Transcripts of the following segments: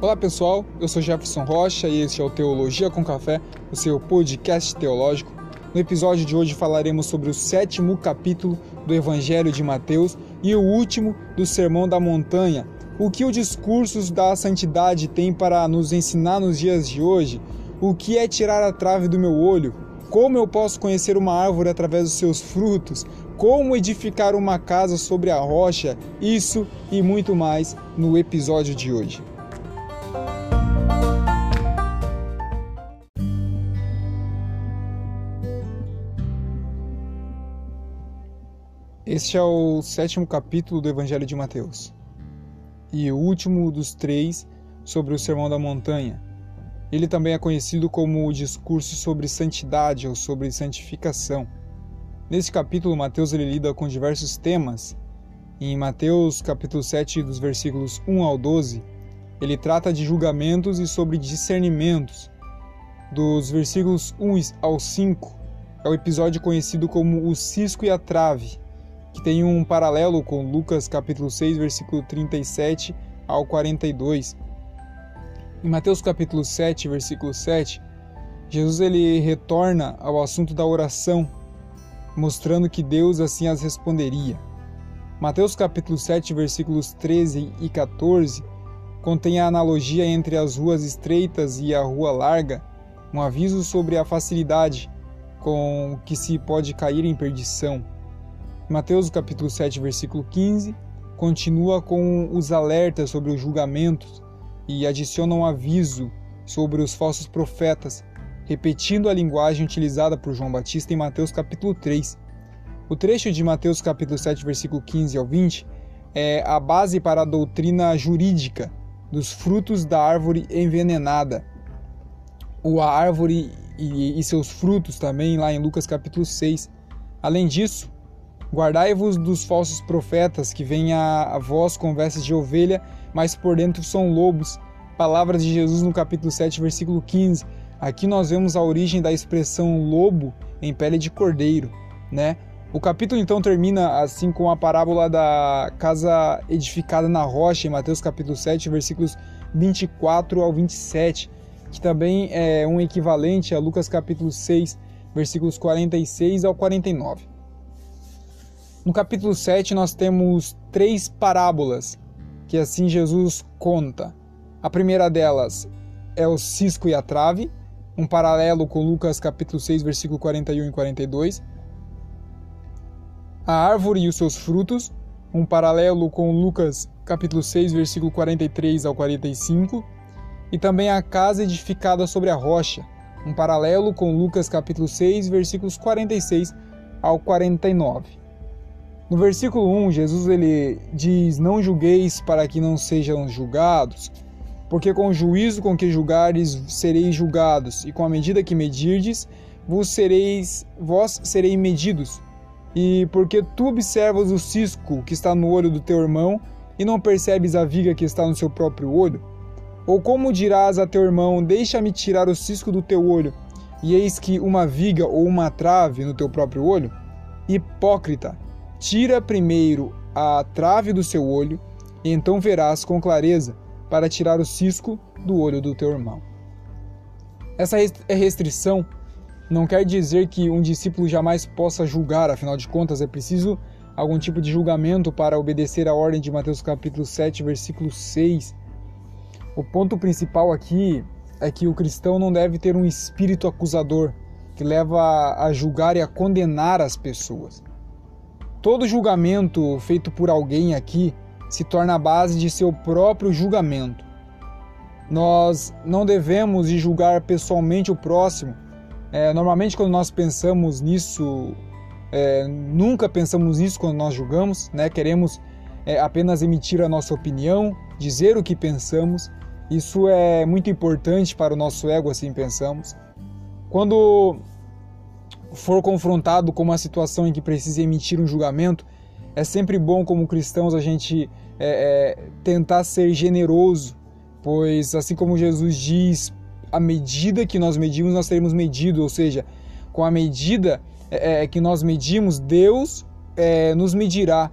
Olá pessoal, eu sou Jefferson Rocha e este é o Teologia com Café, o seu podcast teológico. No episódio de hoje falaremos sobre o sétimo capítulo do Evangelho de Mateus e o último do Sermão da Montanha. O que o discurso da santidade tem para nos ensinar nos dias de hoje? O que é tirar a trave do meu olho? Como eu posso conhecer uma árvore através dos seus frutos? Como edificar uma casa sobre a rocha? Isso e muito mais no episódio de hoje. Este é o sétimo capítulo do Evangelho de Mateus e o último dos três sobre o Sermão da Montanha. Ele também é conhecido como o discurso sobre santidade ou sobre santificação. Nesse capítulo, Mateus ele lida com diversos temas. Em Mateus capítulo 7, dos versículos 1 ao 12, ele trata de julgamentos e sobre discernimentos. Dos versículos 1 ao 5, é o episódio conhecido como o cisco e a trave que tem um paralelo com Lucas capítulo 6, versículo 37 ao 42. Em Mateus capítulo 7, versículo 7, Jesus ele retorna ao assunto da oração, mostrando que Deus assim as responderia. Mateus capítulo 7, versículos 13 e 14 contém a analogia entre as ruas estreitas e a rua larga, um aviso sobre a facilidade com que se pode cair em perdição. Mateus capítulo 7, versículo 15, continua com os alertas sobre os julgamentos e adiciona um aviso sobre os falsos profetas, repetindo a linguagem utilizada por João Batista em Mateus capítulo 3. O trecho de Mateus capítulo 7, versículo 15 ao 20 é a base para a doutrina jurídica dos frutos da árvore envenenada. Ou a árvore e, e seus frutos também lá em Lucas capítulo 6. Além disso, Guardai-vos dos falsos profetas que vêm a, vós com vestes de ovelha, mas por dentro são lobos. Palavras de Jesus no capítulo 7, versículo 15. Aqui nós vemos a origem da expressão lobo em pele de cordeiro, né? O capítulo então termina assim com a parábola da casa edificada na rocha em Mateus capítulo 7, versículos 24 ao 27, que também é um equivalente a Lucas capítulo 6, versículos 46 ao 49. No capítulo 7, nós temos três parábolas que assim Jesus conta. A primeira delas é o cisco e a trave, um paralelo com Lucas capítulo 6, versículo 41 e 42. A árvore e os seus frutos, um paralelo com Lucas capítulo 6, versículo 43 ao 45. E também a casa edificada sobre a rocha, um paralelo com Lucas capítulo 6, versículos 46 ao 49. No versículo 1, Jesus ele diz: Não julgueis para que não sejam julgados, porque com o juízo com que julgares sereis julgados, e com a medida que medirdes, vos sereis, vós sereis medidos. E porque tu observas o cisco que está no olho do teu irmão, e não percebes a viga que está no seu próprio olho? Ou como dirás a teu irmão: Deixa-me tirar o cisco do teu olho, e eis que uma viga ou uma trave no teu próprio olho? Hipócrita! Tira primeiro a trave do seu olho, e então verás com clareza para tirar o cisco do olho do teu irmão. Essa é restrição não quer dizer que um discípulo jamais possa julgar, afinal de contas, é preciso algum tipo de julgamento para obedecer à ordem de Mateus capítulo 7, versículo 6. O ponto principal aqui é que o cristão não deve ter um espírito acusador que leva a julgar e a condenar as pessoas. Todo julgamento feito por alguém aqui se torna a base de seu próprio julgamento. Nós não devemos julgar pessoalmente o próximo. É, normalmente, quando nós pensamos nisso, é, nunca pensamos nisso quando nós julgamos, né? queremos é, apenas emitir a nossa opinião, dizer o que pensamos. Isso é muito importante para o nosso ego, assim pensamos. Quando for confrontado com uma situação em que precise emitir um julgamento, é sempre bom, como cristãos, a gente é, é, tentar ser generoso, pois, assim como Jesus diz, a medida que nós medimos, nós teremos medido, ou seja, com a medida é, é que nós medimos, Deus é, nos medirá,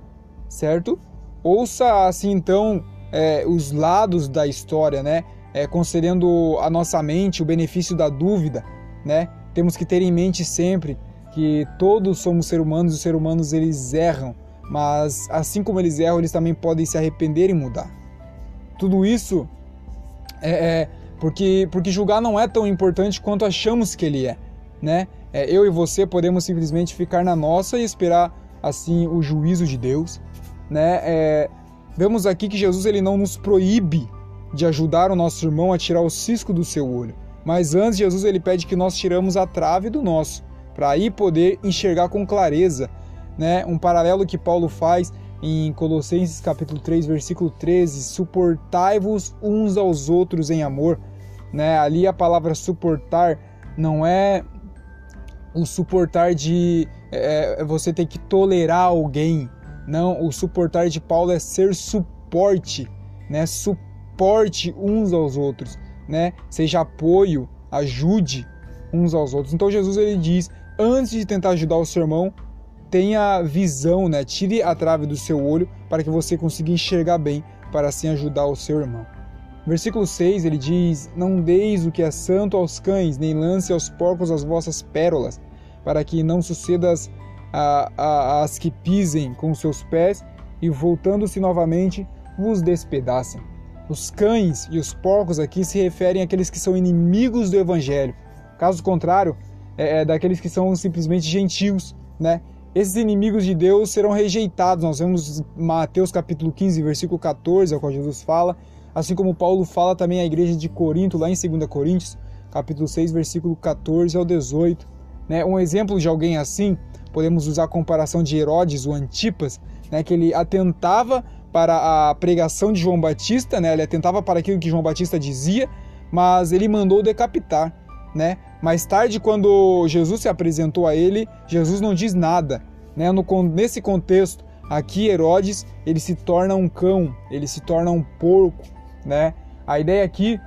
certo? Ouça assim então é, os lados da história, né? é, concedendo à nossa mente o benefício da dúvida, né? Temos que ter em mente sempre que todos somos seres humanos e os seres humanos eles erram, mas assim como eles erram, eles também podem se arrepender e mudar. Tudo isso é, é porque, porque julgar não é tão importante quanto achamos que ele é, né? É, eu e você podemos simplesmente ficar na nossa e esperar assim o juízo de Deus, né? É, vemos aqui que Jesus ele não nos proíbe de ajudar o nosso irmão a tirar o cisco do seu olho, mas antes Jesus ele pede que nós tiramos a trave do nosso, para aí poder enxergar com clareza, né? Um paralelo que Paulo faz em Colossenses capítulo 3, versículo 13, suportai-vos uns aos outros em amor, né? Ali a palavra suportar não é o suportar de é, é, você ter que tolerar alguém, não, o suportar de Paulo é ser suporte, né? Suporte uns aos outros, né? Seja apoio, ajude uns aos outros. Então Jesus ele diz, antes de tentar ajudar o seu irmão, tenha visão, né? Tire a trave do seu olho para que você consiga enxergar bem, para assim ajudar o seu irmão. Versículo 6 ele diz: Não deis o que é santo aos cães, nem lance aos porcos as vossas pérolas, para que não sucedas a, a, as que pisem com seus pés e, voltando-se novamente, vos despedacem. Os cães e os porcos aqui se referem àqueles que são inimigos do evangelho. Caso contrário, é, é daqueles que são simplesmente gentios, né? Esses inimigos de Deus serão rejeitados. Nós vemos Mateus capítulo 15, versículo 14, ao qual Jesus fala, assim como Paulo fala também à igreja de Corinto, lá em 2 Coríntios, capítulo 6, versículo 14 ao 18. Né? Um exemplo de alguém assim, podemos usar a comparação de Herodes, o Antipas, né? que ele atentava para a pregação de João Batista, né? ele atentava para aquilo que João Batista dizia, mas ele mandou decapitar né? Mais tarde, quando Jesus se apresentou a ele, Jesus não diz nada, né? No, nesse contexto, aqui Herodes ele se torna um cão, ele se torna um porco, né? A ideia aqui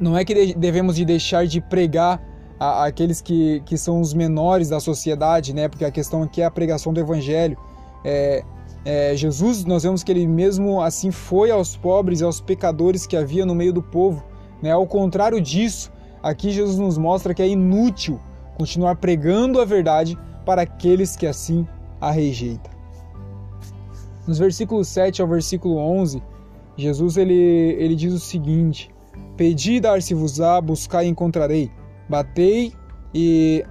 não é que devemos de deixar de pregar a, aqueles que, que são os menores da sociedade, né? Porque a questão aqui é a pregação do evangelho. É, é, Jesus, nós vemos que ele mesmo assim foi aos pobres e aos pecadores que havia no meio do povo. Né? Ao contrário disso, Aqui Jesus nos mostra que é inútil continuar pregando a verdade para aqueles que assim a rejeitam. Nos versículos 7 ao versículo 11, Jesus ele, ele diz o seguinte: Pedi dar-se-vos-á, buscai e encontrarei, batei e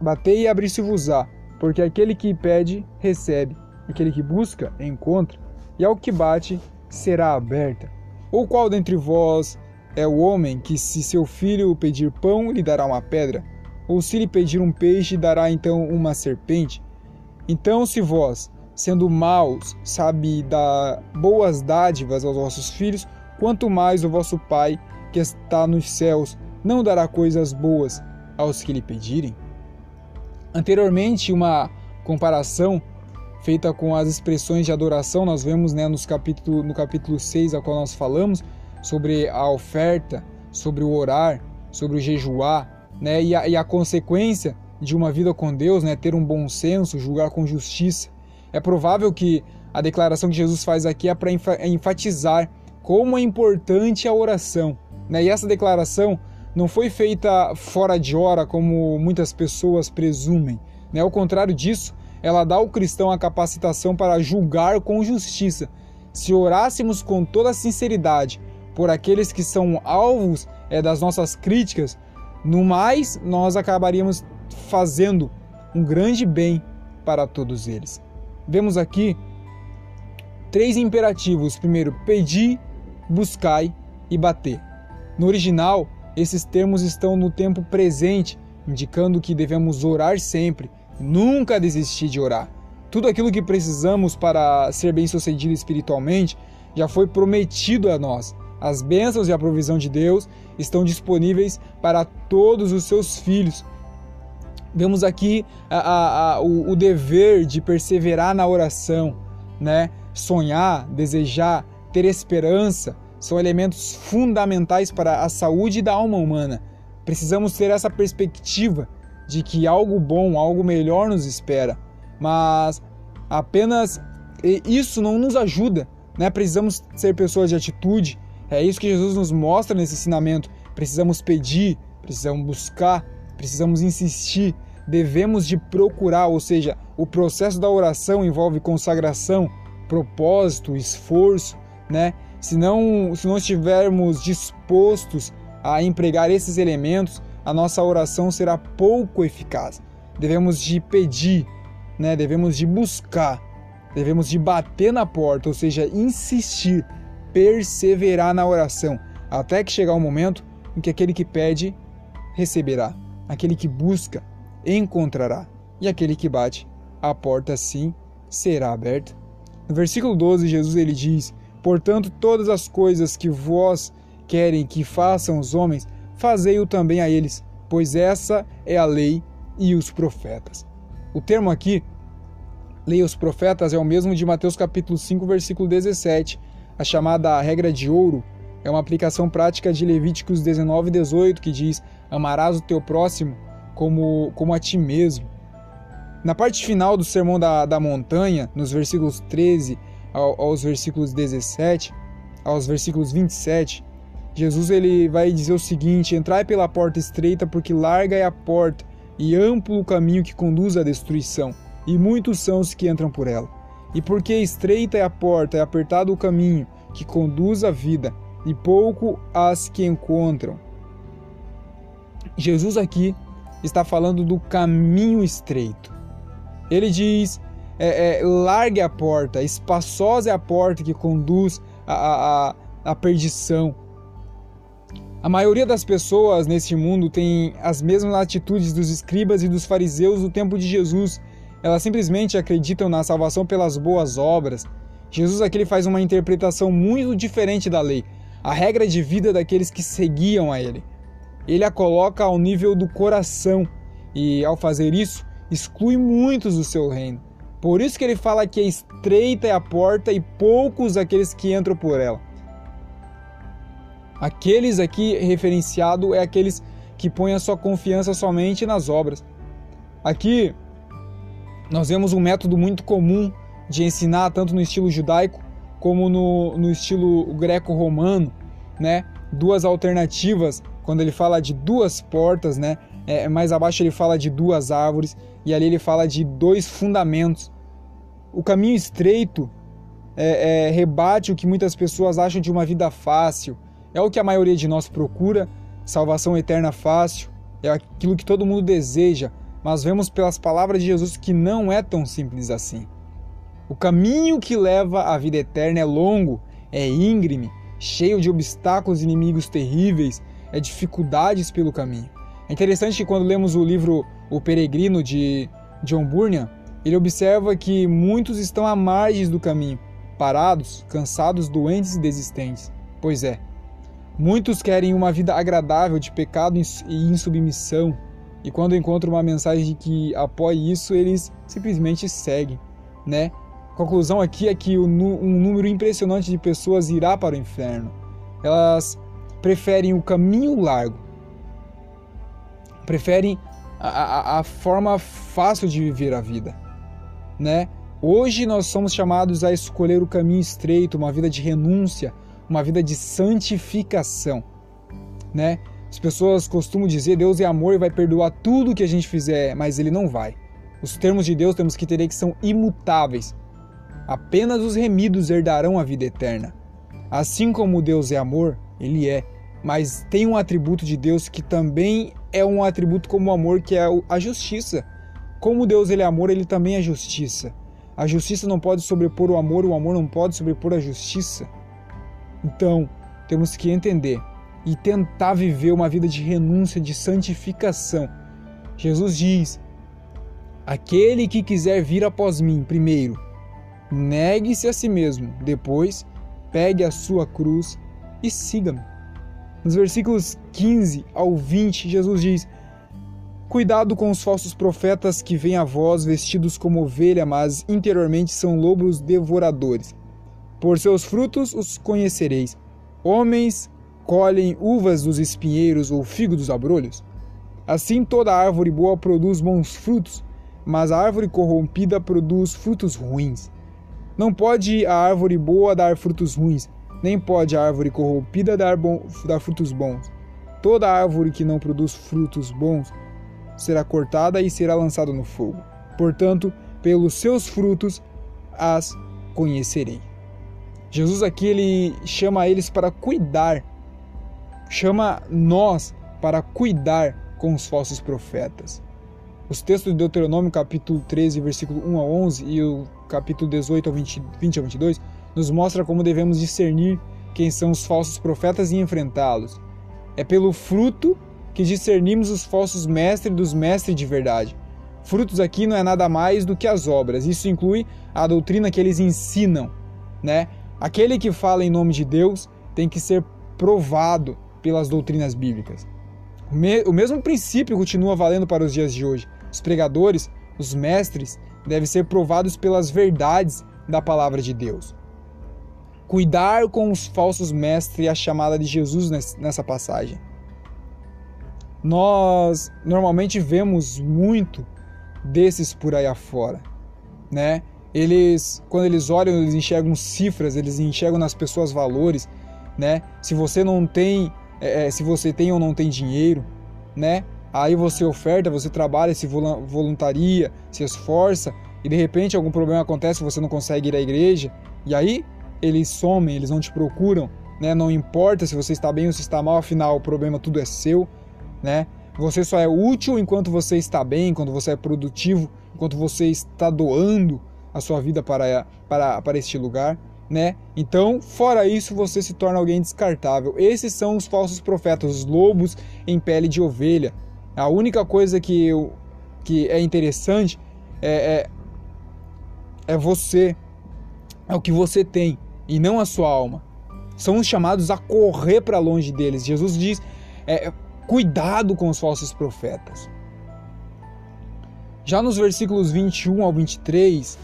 batei e abri-se-vos-á, porque aquele que pede recebe, aquele que busca encontra, e ao que bate será aberta. Ou qual dentre vós é o homem que, se seu filho pedir pão, lhe dará uma pedra, ou se lhe pedir um peixe, dará então uma serpente? Então, se vós, sendo maus, sabe dar boas dádivas aos vossos filhos, quanto mais o vosso Pai, que está nos céus, não dará coisas boas aos que lhe pedirem? Anteriormente, uma comparação feita com as expressões de adoração, nós vemos né, nos capítulo, no capítulo 6, a qual nós falamos, sobre a oferta, sobre o orar, sobre o jejuar, né? E a, e a consequência de uma vida com Deus, né? Ter um bom senso, julgar com justiça. É provável que a declaração que Jesus faz aqui é para enfatizar como é importante a oração, né? E essa declaração não foi feita fora de hora, como muitas pessoas presumem. Né? Ao contrário disso, ela dá ao cristão a capacitação para julgar com justiça. Se orássemos com toda sinceridade, por aqueles que são alvos é, das nossas críticas, no mais nós acabaríamos fazendo um grande bem para todos eles. Vemos aqui três imperativos: primeiro, pedir, buscai e bater. No original, esses termos estão no tempo presente, indicando que devemos orar sempre, nunca desistir de orar. Tudo aquilo que precisamos para ser bem-sucedido espiritualmente já foi prometido a nós. As bênçãos e a provisão de Deus estão disponíveis para todos os seus filhos. Vemos aqui a, a, a, o, o dever de perseverar na oração, né? Sonhar, desejar, ter esperança são elementos fundamentais para a saúde da alma humana. Precisamos ter essa perspectiva de que algo bom, algo melhor nos espera. Mas apenas isso não nos ajuda, né? Precisamos ser pessoas de atitude, É isso que Jesus nos mostra nesse ensinamento. Precisamos pedir, precisamos buscar, precisamos insistir, devemos de procurar, ou seja, o processo da oração envolve consagração, propósito, esforço, né? Se não, se não estivermos dispostos a empregar esses elementos, a nossa oração será pouco eficaz. Devemos de pedir, né? Devemos de buscar, devemos de bater na porta, ou seja, insistir, perseverar na oração, até que chegar o momento em que aquele que pede receberá, aquele que busca encontrará, e aquele que bate, a porta sim será aberta. No versículo 12, Jesus ele diz: Portanto, todas as coisas que vós querem que façam os homens, fazei-o também a eles, pois essa é a lei e os profetas. O termo aqui, lei os profetas, é o mesmo de Mateus capítulo 5, versículo 17. A chamada regra de ouro é uma aplicação prática de Levíticos 19 e 18, que diz: Amarás o teu próximo como, como a ti mesmo. Na parte final do Sermão da, da Montanha, nos versículos 13 ao, aos versículos 17, aos versículos 27, Jesus ele vai dizer o seguinte: Entrai pela porta estreita, porque larga é a porta e amplo o caminho que conduz à destruição, e muitos são os que entram por ela. E porque estreita é a porta, é apertado o caminho que conduz à vida, e pouco as que encontram. Jesus aqui está falando do caminho estreito. Ele diz: é, é, largue a porta, espaçosa é a porta que conduz à, à perdição. A maioria das pessoas neste mundo tem as mesmas atitudes dos escribas e dos fariseus do tempo de Jesus. Elas simplesmente acreditam na salvação pelas boas obras. Jesus aqui faz uma interpretação muito diferente da lei, a regra de vida daqueles que seguiam a ele ele a coloca ao nível do coração e, ao fazer isso, exclui muitos do seu reino. Por isso que ele fala que estreita é a porta e poucos aqueles que entram por ela. Aqueles aqui referenciado é aqueles que põem a sua confiança somente nas obras. Aqui nós vemos um método muito comum de ensinar tanto no estilo judaico como no, no estilo greco-romano, né? Duas alternativas quando ele fala de duas portas, né? É, mais abaixo ele fala de duas árvores e ali ele fala de dois fundamentos. O caminho estreito é, é, rebate o que muitas pessoas acham de uma vida fácil. É o que a maioria de nós procura, salvação eterna fácil, é aquilo que todo mundo deseja, mas vemos pelas palavras de Jesus que não é tão simples assim. O caminho que leva à vida eterna é longo, é íngreme, cheio de obstáculos e inimigos terríveis, é dificuldades pelo caminho. É interessante que quando lemos o livro O Peregrino de John Bunyan, ele observa que muitos estão à margem do caminho, parados, cansados, doentes e desistentes. Pois é, muitos querem uma vida agradável de pecado e insubmissão, e quando encontram uma mensagem que apoie isso, eles simplesmente seguem, né? A conclusão aqui é que um número impressionante de pessoas irá para o inferno. Elas preferem o caminho largo, preferem a, a, a forma fácil de viver a vida, né? Hoje nós somos chamados a escolher o caminho estreito, uma vida de renúncia, uma vida de santificação, né? As pessoas costumam dizer Deus é amor e vai perdoar tudo que a gente fizer, mas ele não vai. Os termos de Deus temos que entender que são imutáveis. Apenas os remidos herdarão a vida eterna. Assim como Deus é amor, ele é mas tem um atributo de Deus que também é um atributo como o amor, que é a justiça. Como Deus ele é amor, ele também é justiça. A justiça não pode sobrepor o amor, o amor não pode sobrepor a justiça. Então, temos que entender e tentar viver uma vida de renúncia, de santificação. Jesus diz: Aquele que quiser vir após mim, primeiro, negue-se a si mesmo, depois, pegue a sua cruz e siga-me. Nos versículos 15 ao 20, Jesus diz: Cuidado com os falsos profetas que vêm a vós vestidos como ovelha, mas interiormente são lobos devoradores. Por seus frutos os conhecereis. Homens colhem uvas dos espinheiros ou figo dos abrolhos? Assim toda árvore boa produz bons frutos, mas a árvore corrompida produz frutos ruins. Não pode a árvore boa dar frutos ruins, nem pode a árvore corrompida dar, bom, dar frutos bons. Toda árvore que não produz frutos bons será cortada e será lançada no fogo. Portanto, pelos seus frutos as conhecerei. Jesus aqui ele chama eles para cuidar, chama nós para cuidar com os falsos profetas. Os textos de Deuteronômio, capítulo 13, versículo 1 a 11 e o capítulo 18 ao 20, 20 a 22 nos mostra como devemos discernir quem são os falsos profetas e enfrentá-los. É pelo fruto que discernimos os falsos mestres dos mestres de verdade. Frutos aqui não é nada mais do que as obras. Isso inclui a doutrina que eles ensinam, né? Aquele que fala em nome de Deus tem que ser provado pelas doutrinas bíblicas. O, me o mesmo princípio continua valendo para os dias de hoje. Os pregadores, os mestres, devem ser provados pelas verdades da palavra de Deus. Cuidar com os falsos mestres é a chamada de Jesus nessa passagem. Nós normalmente vemos muito desses por aí afora, né? Eles, quando eles olham, eles enxergam cifras, eles enxergam nas pessoas valores, né? Se você não tem, é, é se você tem ou não tem dinheiro, né? Aí você oferta, você trabalha, se voluntaria, se esforça e de repente algum problema acontece, você não consegue ir à igreja e aí eles somem, eles não te procuram, né? Não importa se você está bem ou se está mal, afinal o problema tudo é seu, né? Você só é útil enquanto você está bem, enquanto você é produtivo, enquanto você está doando a sua vida para, para, para este lugar, né? Então, fora isso, você se torna alguém descartável. Esses são os falsos profetas, os lobos em pele de ovelha. A única coisa que, eu, que é interessante é, é, é você, é o que você tem e não a sua alma. São chamados a correr para longe deles. Jesus diz: é, Cuidado com os falsos profetas. Já nos versículos 21 ao 23,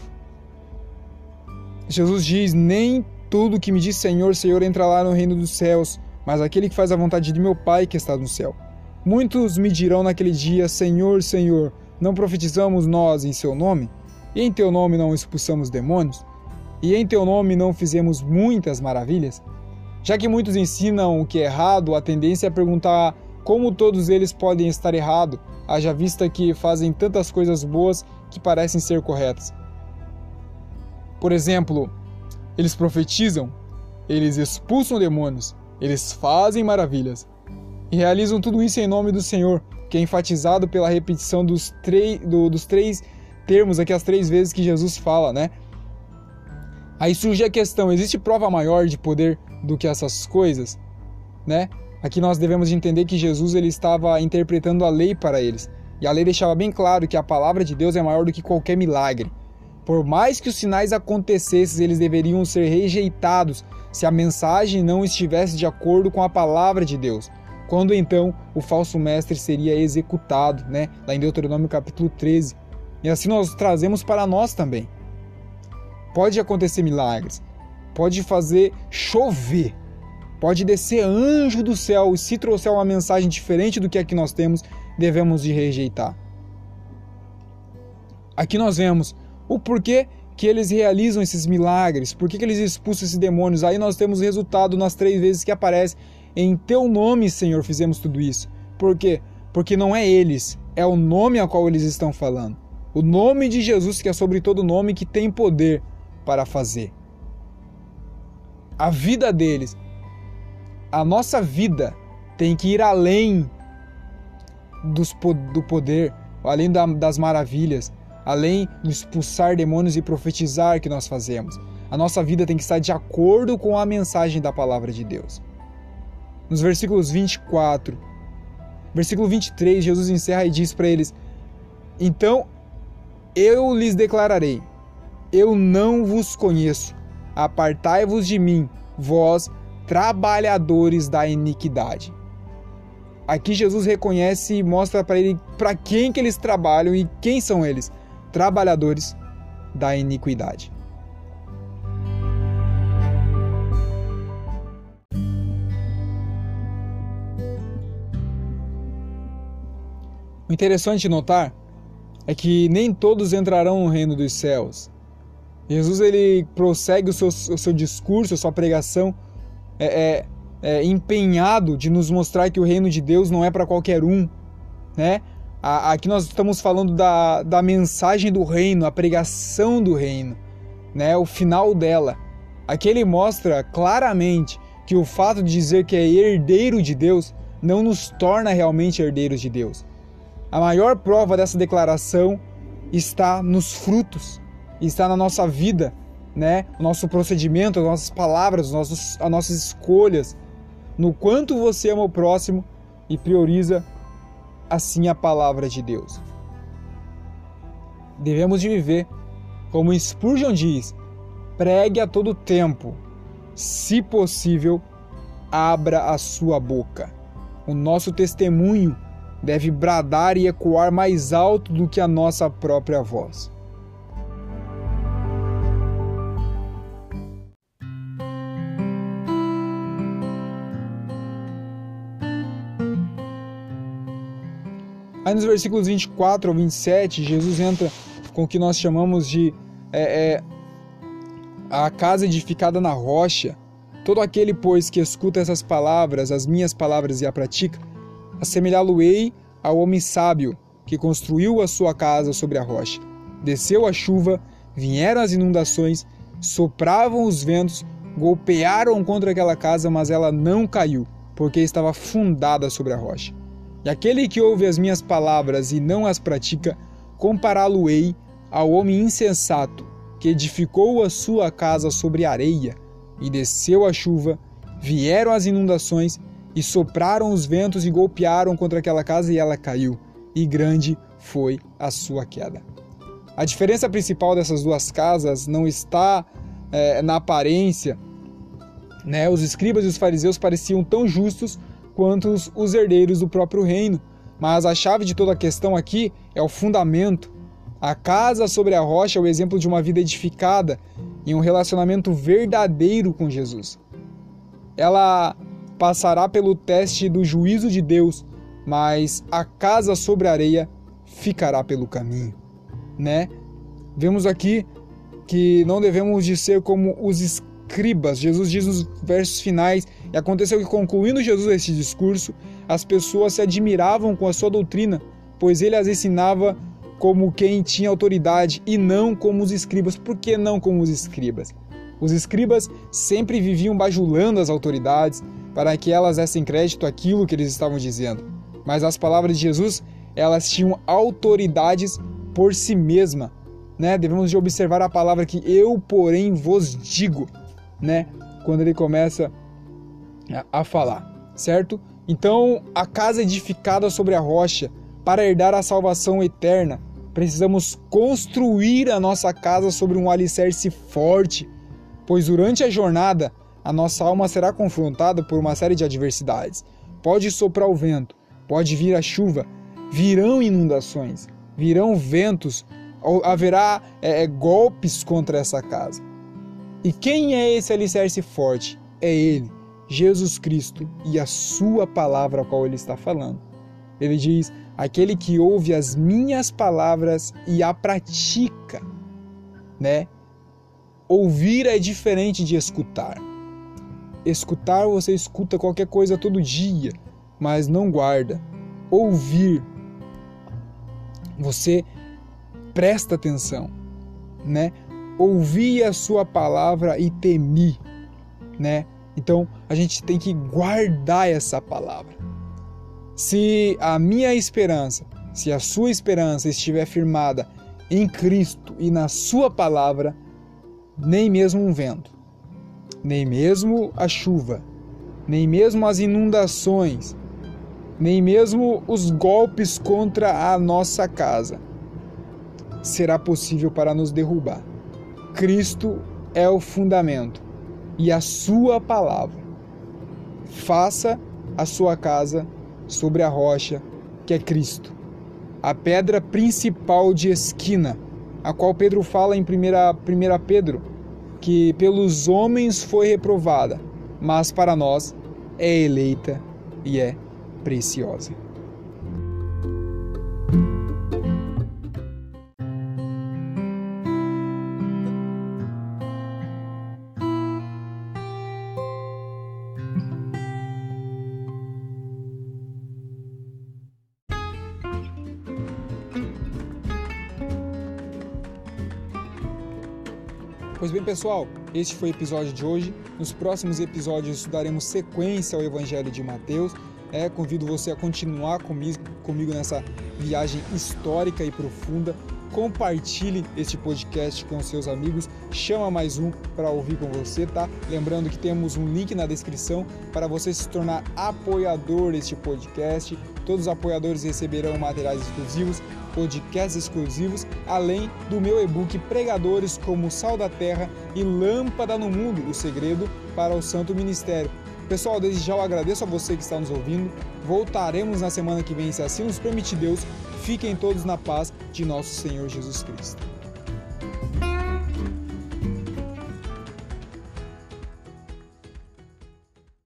Jesus diz: Nem tudo que me diz Senhor, Senhor entrará no reino dos céus, mas aquele que faz a vontade de meu Pai que está no céu. Muitos me dirão naquele dia: Senhor, Senhor, não profetizamos nós em seu nome? E em teu nome não expulsamos demônios? E em teu nome não fizemos muitas maravilhas? Já que muitos ensinam o que é errado, a tendência é perguntar como todos eles podem estar errados, haja vista que fazem tantas coisas boas que parecem ser corretas? Por exemplo, eles profetizam, eles expulsam demônios, eles fazem maravilhas e realizam tudo isso em nome do Senhor, que é enfatizado pela repetição dos, do, dos três termos aqui, as três vezes que Jesus fala, né? Aí surge a questão: existe prova maior de poder do que essas coisas? Né? Aqui nós devemos entender que Jesus ele estava interpretando a lei para eles. E a lei deixava bem claro que a palavra de Deus é maior do que qualquer milagre. Por mais que os sinais acontecessem, eles deveriam ser rejeitados se a mensagem não estivesse de acordo com a palavra de Deus. Quando então o falso mestre seria executado, né? Lá em Deuteronômio capítulo 13. E assim nós trazemos para nós também. Pode acontecer milagres, pode fazer chover, Pode descer anjo do céu e se trouxer uma mensagem diferente do que a que nós temos, devemos de rejeitar. Aqui nós vemos o porquê que eles realizam esses milagres, por que eles expulsam esses demônios. Aí nós temos o resultado nas três vezes que aparece. Em teu nome, Senhor, fizemos tudo isso. Por quê? Porque não é eles, é o nome a qual eles estão falando. O nome de Jesus, que é sobre todo nome, que tem poder para fazer. A vida deles a nossa vida tem que ir além dos, do poder, além da, das maravilhas, além do expulsar demônios e profetizar que nós fazemos. A nossa vida tem que estar de acordo com a mensagem da palavra de Deus. Nos versículos 24, versículo 23, Jesus encerra e diz para eles: Então eu lhes declararei: Eu não vos conheço. Apartai-vos de mim, vós trabalhadores da iniquidade. Aqui Jesus reconhece e mostra para ele para quem que eles trabalham e quem são eles, trabalhadores da iniquidade. O interessante notar é que nem todos entrarão no reino dos céus. Jesus ele prossegue o seu, o seu discurso, a sua pregação é, é, é, empenhado de nos mostrar que o reino de Deus não é para qualquer um, né? Aqui nós estamos falando da, da mensagem do reino, a pregação do reino, né? O final dela. Aqui ele mostra claramente que o fato de dizer que é herdeiro de Deus não nos torna realmente herdeiros de Deus. A maior prova dessa declaração está nos frutos, está na nossa vida, né? O nosso procedimento, as nossas palavras, as nossas, as nossas escolhas, no quanto você ama o próximo e prioriza assim a palavra de Deus. Devemos de viver, como Spurgeon diz, pregue a todo tempo, se possível, abra a sua boca. O nosso testemunho deve bradar e ecoar mais alto do que a nossa própria voz. Aí nos versículos 24 ao 27, Jesus entra com o que nós chamamos de é, é, a casa edificada na rocha. Todo aquele, pois, que escuta essas palavras, as minhas palavras, e a pratica, assemelhá-lo-ei ao homem sábio que construiu a sua casa sobre a rocha. Desceu a chuva, vieram as inundações, sopravam os ventos, golpearam contra aquela casa, mas ela não caiu, porque estava fundada sobre a rocha. E aquele que ouve as minhas palavras e não as pratica, compará-lo-ei ao homem insensato, que edificou a sua casa sobre areia, e desceu a chuva, vieram as inundações, e sopraram os ventos e golpearam contra aquela casa, e ela caiu, e grande foi a sua queda. A diferença principal dessas duas casas não está é, na aparência. Né? Os escribas e os fariseus pareciam tão justos quanto os herdeiros do próprio reino. Mas a chave de toda a questão aqui é o fundamento. A casa sobre a rocha é o exemplo de uma vida edificada em um relacionamento verdadeiro com Jesus. Ela passará pelo teste do juízo de Deus, mas a casa sobre a areia ficará pelo caminho, né? Vemos aqui que não devemos de ser como os escribas. Jesus diz nos versos finais: E aconteceu que, concluindo Jesus esse discurso, as pessoas se admiravam com a sua doutrina, pois ele as ensinava como quem tinha autoridade e não como os escribas. Por que não como os escribas? Os escribas sempre viviam bajulando as autoridades para que elas dessem crédito àquilo que eles estavam dizendo. Mas as palavras de Jesus, elas tinham autoridades por si mesma. Né? Devemos de observar a palavra que eu, porém, vos digo né? Quando ele começa a falar, certo? Então, a casa edificada sobre a rocha, para herdar a salvação eterna, precisamos construir a nossa casa sobre um alicerce forte, pois durante a jornada a nossa alma será confrontada por uma série de adversidades. Pode soprar o vento, pode vir a chuva, virão inundações, virão ventos, haverá é, golpes contra essa casa. E quem é esse alicerce forte? É Ele, Jesus Cristo e a Sua palavra a qual Ele está falando. Ele diz: aquele que ouve as minhas palavras e a pratica, né? Ouvir é diferente de escutar. Escutar você escuta qualquer coisa todo dia, mas não guarda. Ouvir você presta atenção, né? ouvi a sua palavra e temi, né? Então a gente tem que guardar essa palavra. Se a minha esperança, se a sua esperança estiver firmada em Cristo e na sua palavra, nem mesmo um vento, nem mesmo a chuva, nem mesmo as inundações, nem mesmo os golpes contra a nossa casa será possível para nos derrubar. Cristo é o fundamento e a sua palavra. Faça a sua casa sobre a rocha que é Cristo, a pedra principal de esquina, a qual Pedro fala em 1 Pedro, que pelos homens foi reprovada, mas para nós é eleita e é preciosa. Pessoal, este foi o episódio de hoje. Nos próximos episódios daremos sequência ao Evangelho de Mateus. É, convido você a continuar comigo, comigo nessa viagem histórica e profunda compartilhe este podcast com seus amigos, chama mais um para ouvir com você, tá? Lembrando que temos um link na descrição para você se tornar apoiador deste podcast. Todos os apoiadores receberão materiais exclusivos, podcasts exclusivos, além do meu e-book Pregadores como Sal da Terra e Lâmpada no Mundo, o segredo para o Santo Ministério. Pessoal, desde já eu agradeço a você que está nos ouvindo. Voltaremos na semana que vem, se assim nos permitir Deus. Fiquem todos na paz de nosso Senhor Jesus Cristo.